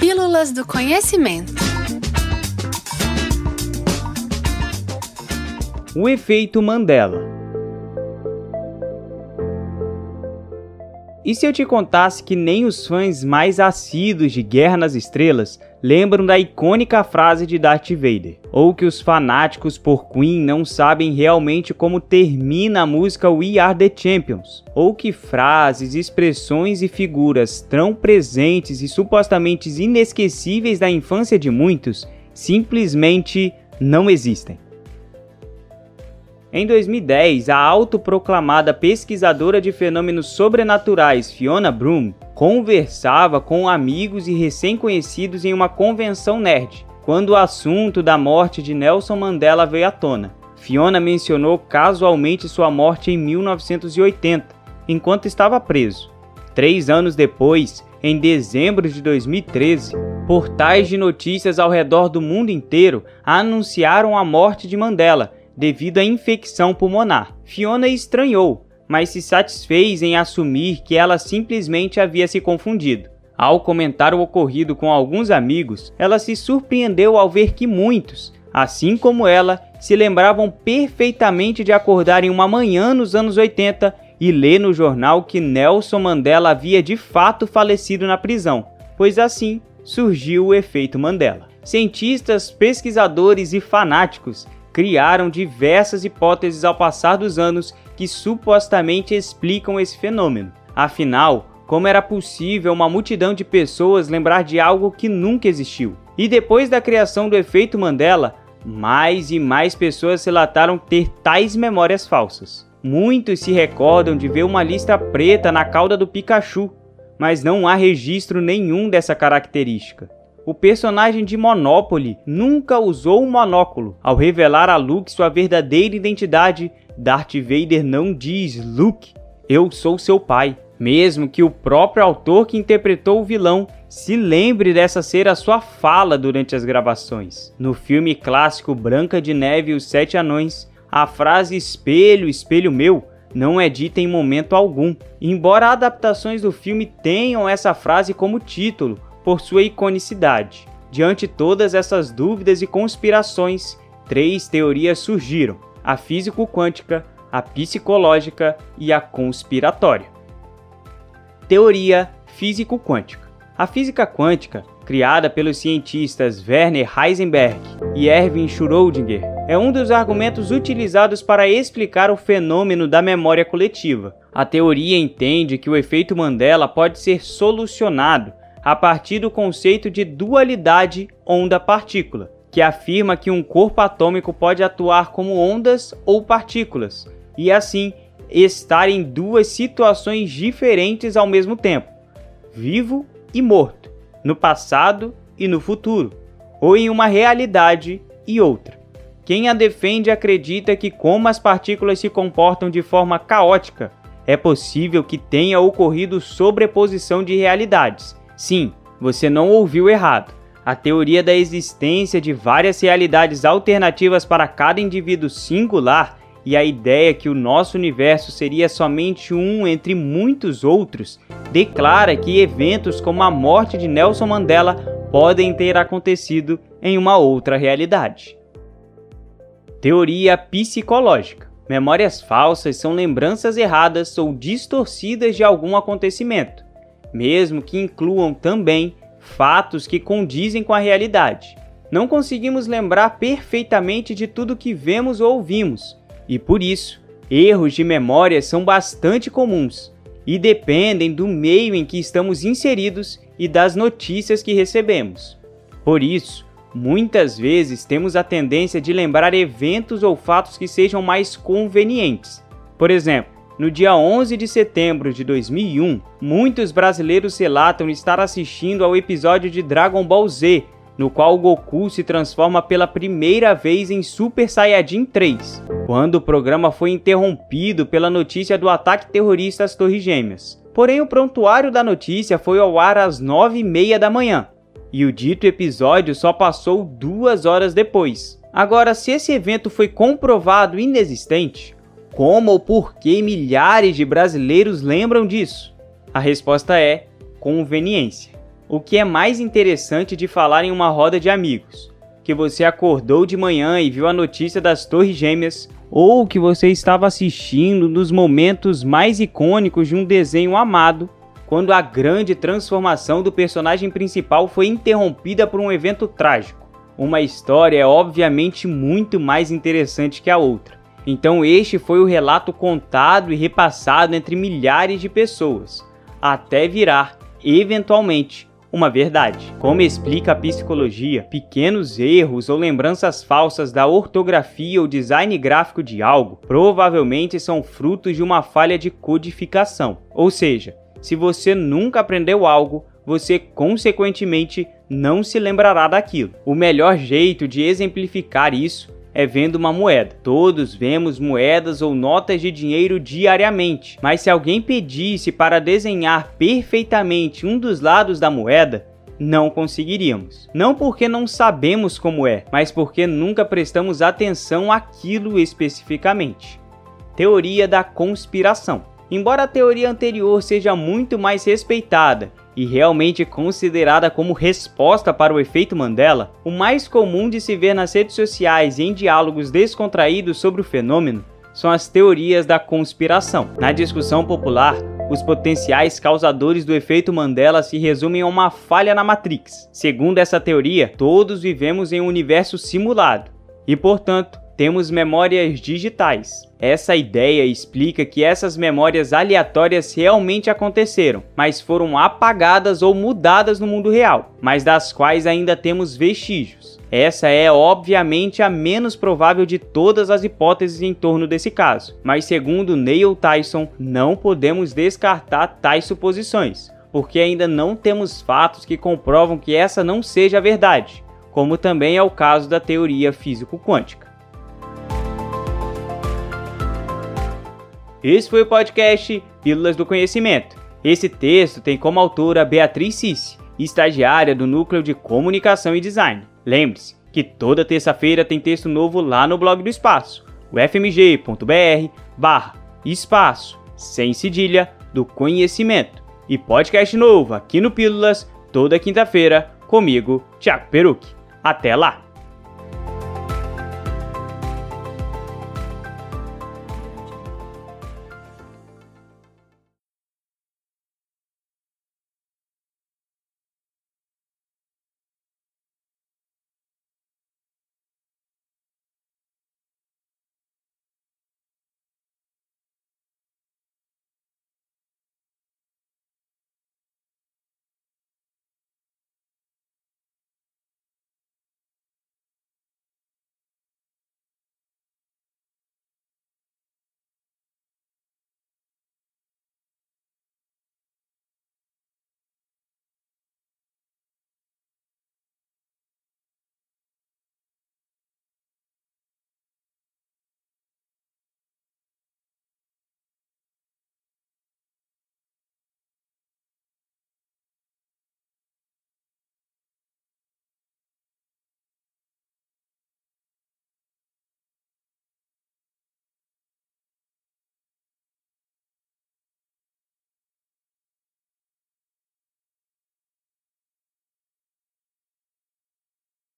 Pílulas do Conhecimento. O efeito Mandela. E se eu te contasse que nem os fãs mais assíduos de Guerra nas Estrelas lembram da icônica frase de Darth Vader? Ou que os fanáticos por Queen não sabem realmente como termina a música We Are the Champions? Ou que frases, expressões e figuras tão presentes e supostamente inesquecíveis da infância de muitos simplesmente não existem? Em 2010, a autoproclamada pesquisadora de fenômenos sobrenaturais Fiona Broom conversava com amigos e recém-conhecidos em uma convenção nerd, quando o assunto da morte de Nelson Mandela veio à tona. Fiona mencionou casualmente sua morte em 1980, enquanto estava preso. Três anos depois, em dezembro de 2013, portais de notícias ao redor do mundo inteiro anunciaram a morte de Mandela devido à infecção pulmonar. Fiona estranhou, mas se satisfez em assumir que ela simplesmente havia se confundido. Ao comentar o ocorrido com alguns amigos, ela se surpreendeu ao ver que muitos, assim como ela, se lembravam perfeitamente de acordar em uma manhã nos anos 80 e ler no jornal que Nelson Mandela havia de fato falecido na prisão, pois assim surgiu o efeito Mandela. Cientistas, pesquisadores e fanáticos criaram diversas hipóteses ao passar dos anos que supostamente explicam esse fenômeno. Afinal, como era possível uma multidão de pessoas lembrar de algo que nunca existiu? E depois da criação do efeito Mandela, mais e mais pessoas relataram ter tais memórias falsas. Muitos se recordam de ver uma lista preta na cauda do Pikachu, mas não há registro nenhum dessa característica. O personagem de Monopoly nunca usou um monóculo. Ao revelar a Luke sua verdadeira identidade, Darth Vader não diz Luke, eu sou seu pai. Mesmo que o próprio autor que interpretou o vilão se lembre dessa ser a sua fala durante as gravações. No filme clássico Branca de Neve e os Sete Anões, a frase espelho, espelho meu não é dita em momento algum. Embora adaptações do filme tenham essa frase como título, por sua iconicidade. Diante todas essas dúvidas e conspirações, três teorias surgiram: a físico-quântica, a psicológica e a conspiratória. Teoria físico-quântica. A física quântica, criada pelos cientistas Werner Heisenberg e Erwin Schrödinger, é um dos argumentos utilizados para explicar o fenômeno da memória coletiva. A teoria entende que o efeito Mandela pode ser solucionado a partir do conceito de dualidade onda-partícula, que afirma que um corpo atômico pode atuar como ondas ou partículas, e assim estar em duas situações diferentes ao mesmo tempo, vivo e morto, no passado e no futuro, ou em uma realidade e outra. Quem a defende acredita que, como as partículas se comportam de forma caótica, é possível que tenha ocorrido sobreposição de realidades, Sim, você não ouviu errado. A teoria da existência de várias realidades alternativas para cada indivíduo singular e a ideia que o nosso universo seria somente um entre muitos outros declara que eventos como a morte de Nelson Mandela podem ter acontecido em uma outra realidade. Teoria psicológica. Memórias falsas são lembranças erradas ou distorcidas de algum acontecimento mesmo que incluam também fatos que condizem com a realidade. Não conseguimos lembrar perfeitamente de tudo que vemos ou ouvimos, e por isso, erros de memória são bastante comuns e dependem do meio em que estamos inseridos e das notícias que recebemos. Por isso, muitas vezes temos a tendência de lembrar eventos ou fatos que sejam mais convenientes. Por exemplo, no dia 11 de setembro de 2001, muitos brasileiros relatam estar assistindo ao episódio de Dragon Ball Z, no qual Goku se transforma pela primeira vez em Super Saiyajin 3, quando o programa foi interrompido pela notícia do ataque terrorista às Torres Gêmeas. Porém, o prontuário da notícia foi ao ar às 9h30 da manhã, e o dito episódio só passou duas horas depois. Agora, se esse evento foi comprovado inexistente, como ou por que milhares de brasileiros lembram disso? A resposta é conveniência. O que é mais interessante de falar em uma roda de amigos? Que você acordou de manhã e viu a notícia das Torres Gêmeas, ou que você estava assistindo nos momentos mais icônicos de um desenho amado, quando a grande transformação do personagem principal foi interrompida por um evento trágico. Uma história é obviamente muito mais interessante que a outra. Então, este foi o relato contado e repassado entre milhares de pessoas, até virar, eventualmente, uma verdade. Como explica a psicologia, pequenos erros ou lembranças falsas da ortografia ou design gráfico de algo provavelmente são frutos de uma falha de codificação. Ou seja, se você nunca aprendeu algo, você consequentemente não se lembrará daquilo. O melhor jeito de exemplificar isso é vendo uma moeda. Todos vemos moedas ou notas de dinheiro diariamente, mas se alguém pedisse para desenhar perfeitamente um dos lados da moeda, não conseguiríamos. Não porque não sabemos como é, mas porque nunca prestamos atenção àquilo especificamente. Teoria da conspiração. Embora a teoria anterior seja muito mais respeitada e realmente considerada como resposta para o efeito Mandela, o mais comum de se ver nas redes sociais e em diálogos descontraídos sobre o fenômeno são as teorias da conspiração. Na discussão popular, os potenciais causadores do efeito Mandela se resumem a uma falha na Matrix. Segundo essa teoria, todos vivemos em um universo simulado e, portanto, temos memórias digitais. Essa ideia explica que essas memórias aleatórias realmente aconteceram, mas foram apagadas ou mudadas no mundo real, mas das quais ainda temos vestígios. Essa é obviamente a menos provável de todas as hipóteses em torno desse caso, mas segundo Neil Tyson, não podemos descartar tais suposições, porque ainda não temos fatos que comprovam que essa não seja a verdade, como também é o caso da teoria físico-quântica. Esse foi o podcast Pílulas do Conhecimento. Esse texto tem como autora Beatriz Cici, estagiária do Núcleo de Comunicação e Design. Lembre-se que toda terça-feira tem texto novo lá no blog do Espaço, o fmg.br barra espaço, sem cedilha, do conhecimento. E podcast novo aqui no Pílulas, toda quinta-feira, comigo, Thiago Peruque. Até lá!